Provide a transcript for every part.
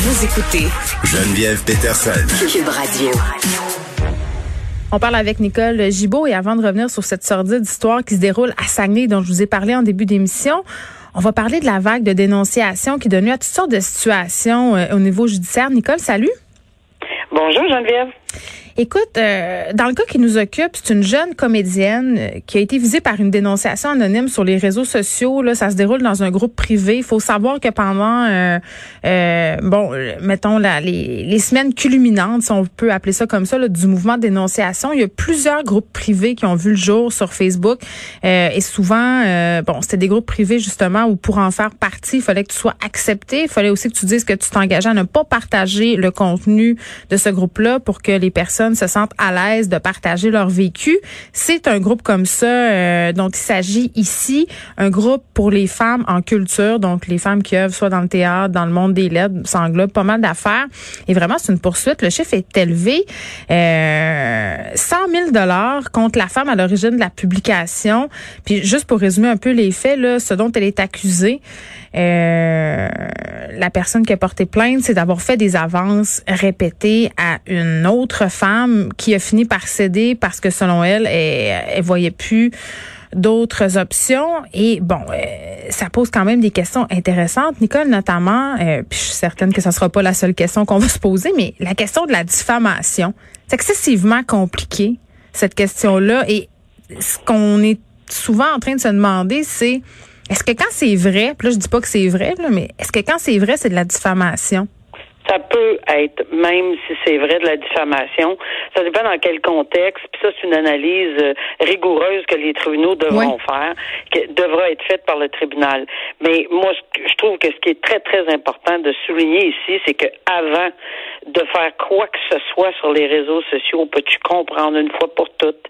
Vous écoutez Geneviève Peterson. Cube Radio. On parle avec Nicole Gibault et avant de revenir sur cette sordide histoire qui se déroule à Saguenay dont je vous ai parlé en début d'émission, on va parler de la vague de dénonciation qui est donnée à toutes sortes de situations euh, au niveau judiciaire. Nicole, salut. Bonjour Geneviève. Écoute, euh, dans le cas qui nous occupe, c'est une jeune comédienne euh, qui a été visée par une dénonciation anonyme sur les réseaux sociaux. Là, ça se déroule dans un groupe privé. Il faut savoir que pendant, euh, euh bon, mettons la, les, les, semaines culminantes, si on peut appeler ça comme ça, là, du mouvement de dénonciation, il y a plusieurs groupes privés qui ont vu le jour sur Facebook. et souvent, bon, c'était des groupes privés justement où pour en faire partie, il fallait que tu sois accepté. Il fallait aussi que tu dises que tu t'engageais à ne pas partager le contenu de ce groupe-là pour que les personnes se sentent à l'aise de partager leur vécu. C'est un groupe comme ça euh, dont il s'agit ici, un groupe pour les femmes en culture, donc les femmes qui œuvrent soit dans le théâtre, dans le monde des lettres, ça englobe pas mal d'affaires. Et vraiment, c'est une poursuite. Le chiffre est élevé. Euh, 100 000 dollars contre la femme à l'origine de la publication. Puis juste pour résumer un peu les faits, là, ce dont elle est accusée, euh, la personne qui a porté plainte, c'est d'avoir fait des avances répétées à une autre femme qui a fini par céder parce que selon elle, elle, elle voyait plus d'autres options. Et bon, euh, ça pose quand même des questions intéressantes. Nicole, notamment, euh, puis je suis certaine que ce sera pas la seule question qu'on va se poser, mais la question de la diffamation. C'est excessivement compliqué, cette question-là. Et ce qu'on est souvent en train de se demander, c'est est-ce que quand c'est vrai, puis là je dis pas que c'est vrai, mais est-ce que quand c'est vrai, c'est de la diffamation? Ça peut être, même si c'est vrai, de la diffamation. Ça dépend dans quel contexte. Puis ça, c'est une analyse euh, rigoureuse que les tribunaux devront faire, qui devra être faite par le tribunal. Mais moi, je trouve que ce qui est très, très important de souligner ici, c'est que avant de faire quoi que ce soit sur les réseaux sociaux, peux-tu comprendre une fois pour toutes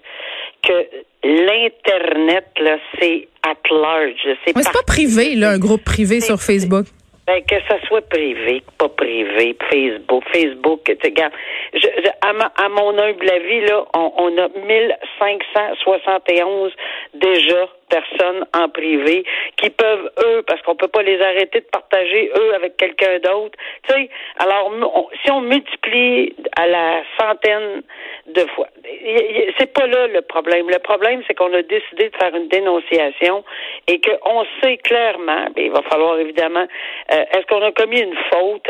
que l'Internet, là, c'est at large. C'est pas privé, là, un groupe privé sur Facebook. Ben, que ça soit privé, pas privé, Facebook, Facebook, regarde, je, à, à, mon humble avis, là, on, on a 1571 déjà personnes en privé qui peuvent, eux, parce qu'on peut pas les arrêter de partager, eux, avec quelqu'un d'autre. Tu sais, alors, si on multiplie à la centaine de fois, c'est pas là le problème. Le problème, c'est qu'on a décidé de faire une dénonciation et qu'on sait clairement, ben, il va falloir évidemment, euh, est-ce qu'on a commis une faute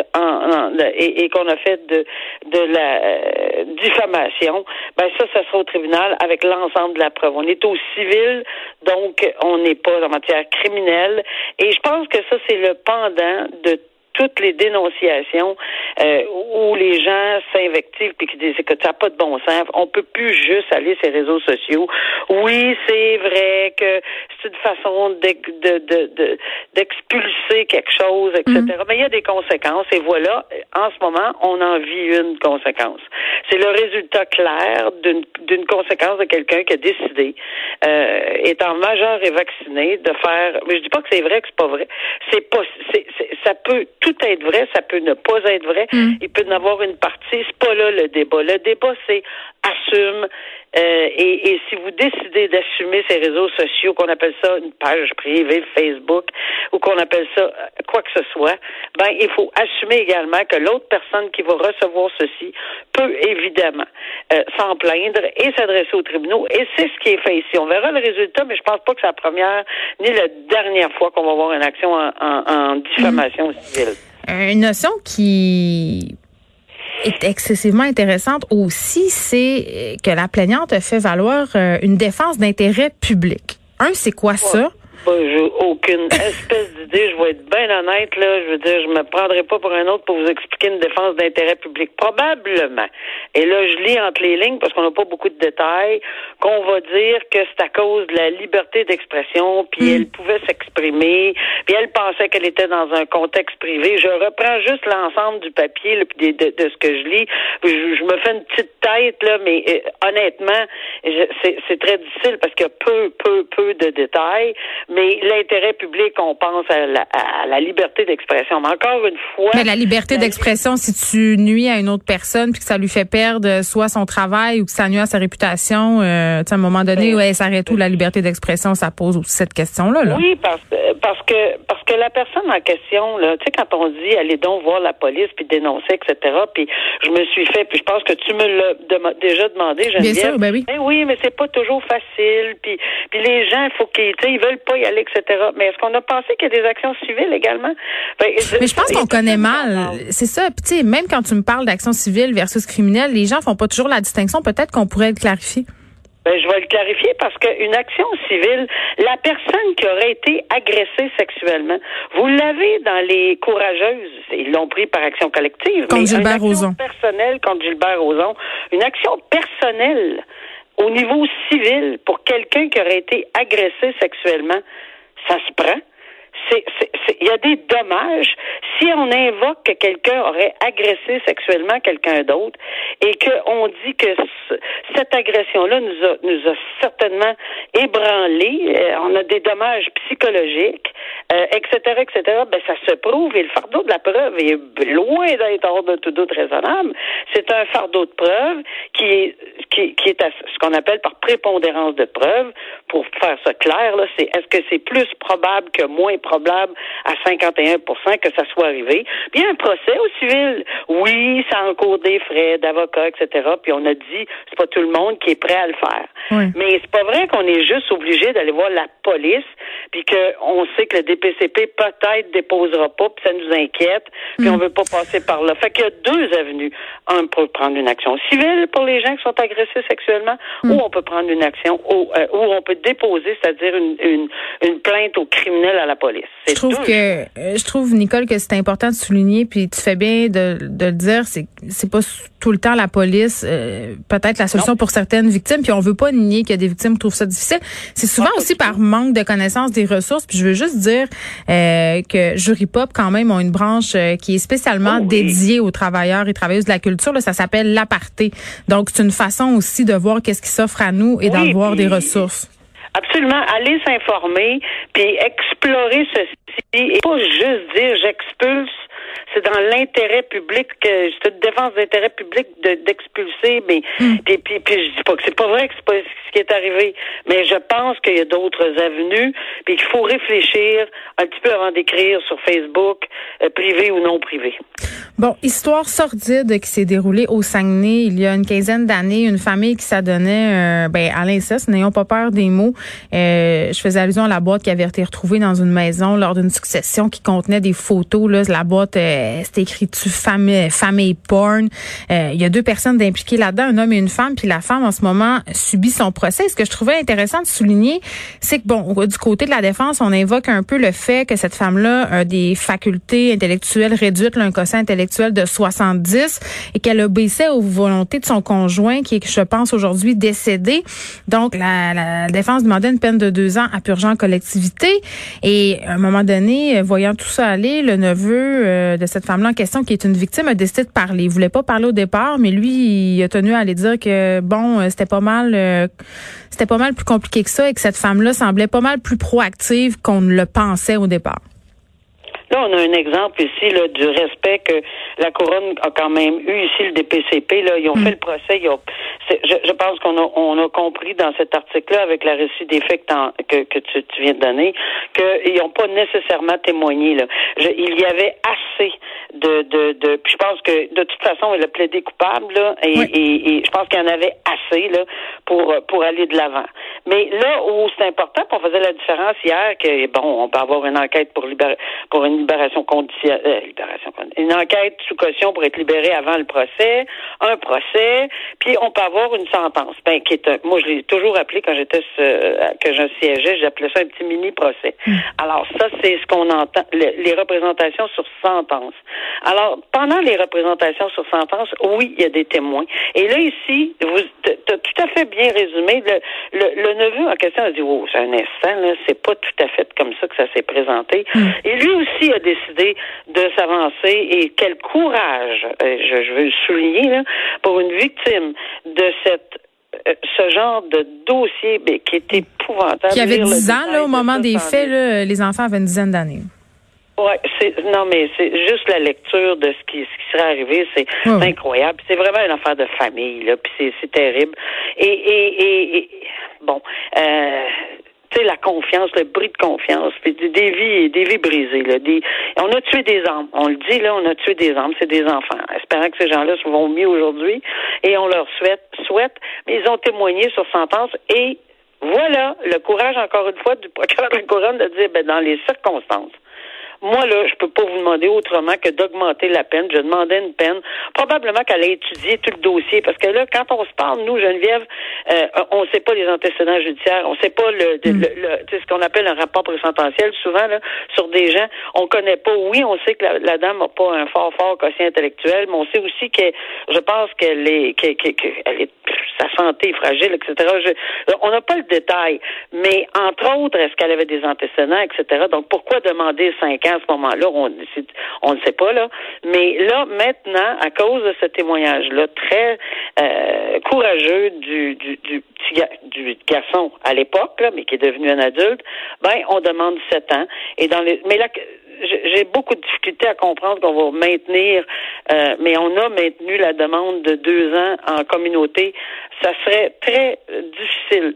et, qu'on a fait de, de la euh, diffamation, ben ça, ça sera au tribunal avec l'ensemble de la preuve. On est au civil, donc donc, on n'est pas en matière criminelle. Et je pense que ça, c'est le pendant de toutes les dénonciations euh, où les gens s'invectivent puis qui disent que ça n'a pas de bon sens. On peut plus juste aller sur les réseaux sociaux. Oui, c'est vrai que c'est une façon d'expulser quelque chose, etc. Mm-hmm. Mais il y a des conséquences et voilà, en ce moment, on en vit une conséquence. C'est le résultat clair d'une conséquence de quelqu'un qui a décidé, euh, étant majeur et vacciné, de faire. Mais je dis pas que c'est vrai, que c'est pas vrai. C'est pas. c'est ça peut tout être vrai, ça peut ne pas être vrai. Mm. Il peut y avoir une partie. C'est pas là le débat. Le débat, c'est assume. Euh, et, et, si vous décidez d'assumer ces réseaux sociaux, qu'on appelle ça une page privée Facebook ou qu'on appelle ça euh, quoi que ce soit, ben il faut assumer également que l'autre personne qui va recevoir ceci peut évidemment euh, s'en plaindre et s'adresser aux tribunaux. Et c'est ce qui est fait ici. On verra le résultat, mais je pense pas que c'est la première ni la dernière fois qu'on va avoir une action en, en, diffamation mm. civile. Une notion qui est excessivement intéressante aussi, c'est que la plaignante a fait valoir euh, une défense d'intérêt public. Un, c'est quoi ça? J'ai aucune espèce d'idée. Je vais être bien honnête, là. Je veux dire, je me prendrai pas pour un autre pour vous expliquer une défense d'intérêt public. Probablement. Et là, je lis entre les lignes parce qu'on n'a pas beaucoup de détails, qu'on va dire que c'est à cause de la liberté d'expression, puis hmm. elle pouvait s'exprimer, puis elle pensait qu'elle était dans un contexte privé. Je reprends juste l'ensemble du papier, là, de, de, ce que je lis. Je, me fais une petite tête, là, mais euh, honnêtement, c'est très difficile parce qu'il y a peu, peu, peu de détails. Mais l'intérêt public, on pense à la, à la liberté d'expression. Mais encore une fois... Mais la liberté d'expression, si tu nuis à une autre personne puis que ça lui fait perdre soit son travail ou que ça nuit à sa réputation, euh, à un moment donné, ouais, s'arrête où la liberté d'expression, ça pose aussi cette question-là. Là. Oui, parce, parce que parce que la personne en question, là, tu sais, quand on dit allez donc voir la police puis dénoncer, etc. Puis je me suis fait, puis je pense que tu me l'as déjà demandé, Geneviève. Bien sûr, ben oui. Ben oui, mais c'est pas toujours facile. Puis, puis les gens, il faut qu'ils, ils veulent pas y aller, etc. Mais est-ce qu'on a pensé qu'il y a des actions civiles également? Ben, Mais je pense qu'on connaît mal. C'est ça. Puis tu sais, même quand tu me parles d'action civile versus criminelle, les gens font pas toujours la distinction. Peut-être qu'on pourrait le clarifier. Ben, je vais le clarifier parce qu'une action civile, la personne qui aurait été agressée sexuellement, vous l'avez dans les courageuses, ils l'ont pris par action collective. Contre Gilbert une action personnelle contre Gilbert Rozon, une action personnelle au niveau civil pour quelqu'un qui aurait été agressé sexuellement, ça se prend il y a des dommages si on invoque que quelqu'un aurait agressé sexuellement quelqu'un d'autre et qu'on dit que cette agression-là nous a, nous a certainement ébranlé, euh, on a des dommages psychologiques, etc., euh, etc., ben ça se prouve et le fardeau de la preuve est loin d'être hors de tout doute raisonnable. C'est un fardeau de preuve qui est, qui, qui est à ce qu'on appelle par prépondérance de preuve. Pour faire ça clair, là, c'est est-ce que c'est plus probable que moins probable à 51% que ça soit arrivé? Puis un procès au civil. Oui, ça encourt des frais d'avocat, etc. Puis on a dit, c'est pas tout le monde qui est prêt à le faire. Mais c'est pas vrai qu'on est juste obligé d'aller voir la police, puis qu'on sait que le DPCP peut-être déposera pas, puis ça nous inquiète, puis mm. on veut pas passer par là. Fait qu'il y a deux avenues. Un, pour prendre une action civile pour les gens qui sont agressés sexuellement, mm. ou on peut prendre une action, ou, euh, on peut déposer, c'est-à-dire une, une, une plainte au criminel à la police. Je trouve que, euh, je trouve, Nicole, que c'est important de souligner, puis tu fais bien de, de le dire, c'est c'est pas tout le temps la police, euh, peut-être la solution pour certaines victimes, puis on veut pas nier qu'il y a des victimes qui trouvent ça difficile. C'est souvent aussi par manque de connaissance des ressources. Puis je veux juste dire euh, que Jury Pop, quand même, ont une branche euh, qui est spécialement oh dédiée aux travailleurs et travailleuses de la culture. Là, ça s'appelle l'aparté. Donc, c'est une façon aussi de voir qu'est-ce qui s'offre à nous et d'avoir des ressources. Absolument. Aller s'informer, puis explorer ceci et pas juste dire j'expulse c'est dans l'intérêt public que c'est une défense d'intérêt public d'expulser mais puis, puis, puis je dis pas que c'est pas vrai que c'est pas ce qui est arrivé mais je pense qu'il y a d'autres avenues puis qu'il faut réfléchir un petit peu avant d'écrire sur Facebook euh, privé ou non privé. Bon, histoire sordide qui s'est déroulée au Saguenay il y a une quinzaine d'années, une famille qui s'adonnait euh, ben à l'inceste, n'ayons pas peur des mots. Euh, je faisais allusion à la boîte qui avait été retrouvée dans une maison lors d'une succession qui contenait des photos là, la boîte euh, c'était écrit tu famille famille porn. Euh, il y a deux personnes impliquées là-dedans, un homme et une femme, puis la femme en ce moment subit son procès. Ce que je trouvais intéressant de souligner, c'est que bon, du côté de la défense, on invoque un peu le fait que cette femme-là a des facultés intellectuelles réduites, un quotient intellectuel de 70 et qu'elle obéissait aux volontés de son conjoint qui est, je pense, aujourd'hui décédé. Donc, la, la, défense demandait une peine de deux ans à purgeant collectivité. Et à un moment donné, voyant tout ça aller, le neveu euh, de cette femme-là en question, qui est une victime, a décidé de parler. Il voulait pas parler au départ, mais lui, il a tenu à aller dire que bon, euh, c'était pas mal, euh, c'était pas mal plus compliqué que ça et que cette femme-là semblait pas mal plus proactive qu'on ne le pensait au départ. Là, on a un exemple ici là, du respect que la couronne a quand même eu ici le DPCP. Là, ils ont mm. fait le procès. Ils ont, je, je, pense qu'on a, on a compris dans cet article-là, avec la récit des faits que, que, tu, tu, viens de donner, qu'ils n'ont pas nécessairement témoigné. Là. il y avait assez de, de, de. Puis je pense que de toute façon, il a plaidé coupable là, et, et, et, je pense qu'il y en avait assez là pour pour aller de l'avant. Mais là où c'est important, on faisait la différence hier que bon, on peut avoir une enquête pour libérer pour une libération conditionnelle, euh, libération une enquête sous caution pour être libéré avant le procès, un procès, puis on peut avoir une sentence. Ben, qui est moi, je l'ai toujours appelé quand j'étais euh, que je siégeais, j'appelais ça un petit mini procès. Hmm. Alors ça, c'est ce qu'on entend, les représentations sur sentence. Alors pendant les représentations sur sentence, oui, il y a des témoins. Et là ici, vous, as tout à fait bien résumé. Le, le, neveu en question a dit, oh, c'est un instant, là, c'est pas tout à fait comme ça que ça s'est présenté. Hmm. Et lui aussi a décidé de s'avancer et quel courage, euh, je, veux le souligner, là, pour une victime de cette euh, ce genre de dossier qui est épouvantable. Qui avait Lire le 10 ans, là, au moment des faits, là, les enfants avaient une dizaine d'années. C'est non mais c'est juste la lecture de ce qui ce qui serait arrivé, c'est incroyable. C'est vraiment une affaire de famille là, puis c'est c'est terrible. Et et et, et- bon, euh, tu sais la confiance, le bris de confiance, des, des vies des vies brisées là, des on a tué des âmes. On le dit là, on a tué des âmes, c'est des enfants. Espérant que ces gens-là se vont mieux aujourd'hui et on leur souhaite souhaite, mais ils ont témoigné sur sentence et voilà le courage, encore une fois, du procureur de la couronne de dire, ben, dans les circonstances, moi, là, je peux pas vous demander autrement que d'augmenter la peine. Je demandais une peine. Probablement qu'elle a étudié tout le dossier. Parce que là, quand on se parle, nous, Geneviève, euh, on sait pas les antécédents judiciaires. On sait pas le, le, le- tu sais, ce qu'on appelle un rapport présententiel, souvent, là, sur des gens. On connaît pas. Oui, on sait que la, la dame n'a pas un fort, fort quotient intellectuel, mais on sait aussi que, je pense qu'elle est, que- que- que- elle est, sa santé fragile, etc. On n'a pas le détail. Mais, entre autres, est-ce qu'elle avait des antécédents, etc. Donc, pourquoi demander cinq ans à ce moment-là? On on ne sait pas, là. Mais là, maintenant, à cause de ce témoignage-là, très euh, courageux du, du, du petit du garçon à l'époque, mais qui est devenu un adulte, ben, on demande sept ans. Et dans les, mais là, j'ai beaucoup de difficultés à comprendre qu'on va maintenir, euh, mais on a maintenu la demande de deux ans en communauté. Ça serait très difficile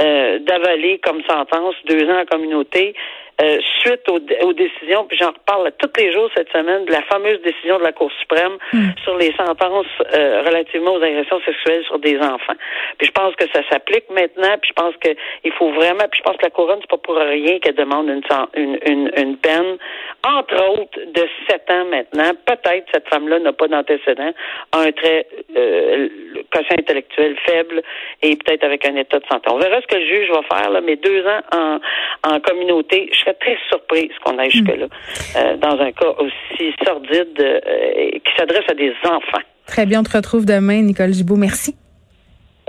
euh, d'avaler comme sentence deux ans en communauté. Euh, suite aux, aux décisions, puis j'en reparle tous les jours cette semaine, de la fameuse décision de la Cour suprême sur les sentences euh, relativement aux agressions sexuelles sur des enfants. Puis je pense que ça s'applique maintenant, puis je pense que il faut vraiment, puis je pense que la couronne, c'est pas pour rien qu'elle demande une, une, une, une peine, entre autres, de sept ans maintenant. Peut-être cette femme-là n'a pas d'antécédent, a un trait euh, quotient intellectuel faible et peut-être avec un état de santé. On verra ce que le juge va faire, là, mais deux ans en, en communauté, je serais très surprise qu'on aille jusque-là, euh, dans un cas aussi sordide euh, qui s'adresse à des enfants. Très bien, on te retrouve demain, Nicole Gibault. Merci.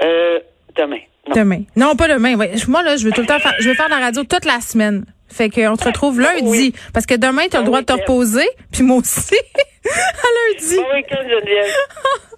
Euh, demain. Non. Demain. Non, pas demain. Ouais. Moi, là, je veux tout le temps faire, je veux faire de la radio toute la semaine. Fait qu'on te retrouve lundi. Oui. Parce que demain, tu as le Bon droit de te reposer. Puis moi aussi. à lundi. Bon week-end, Geneviève.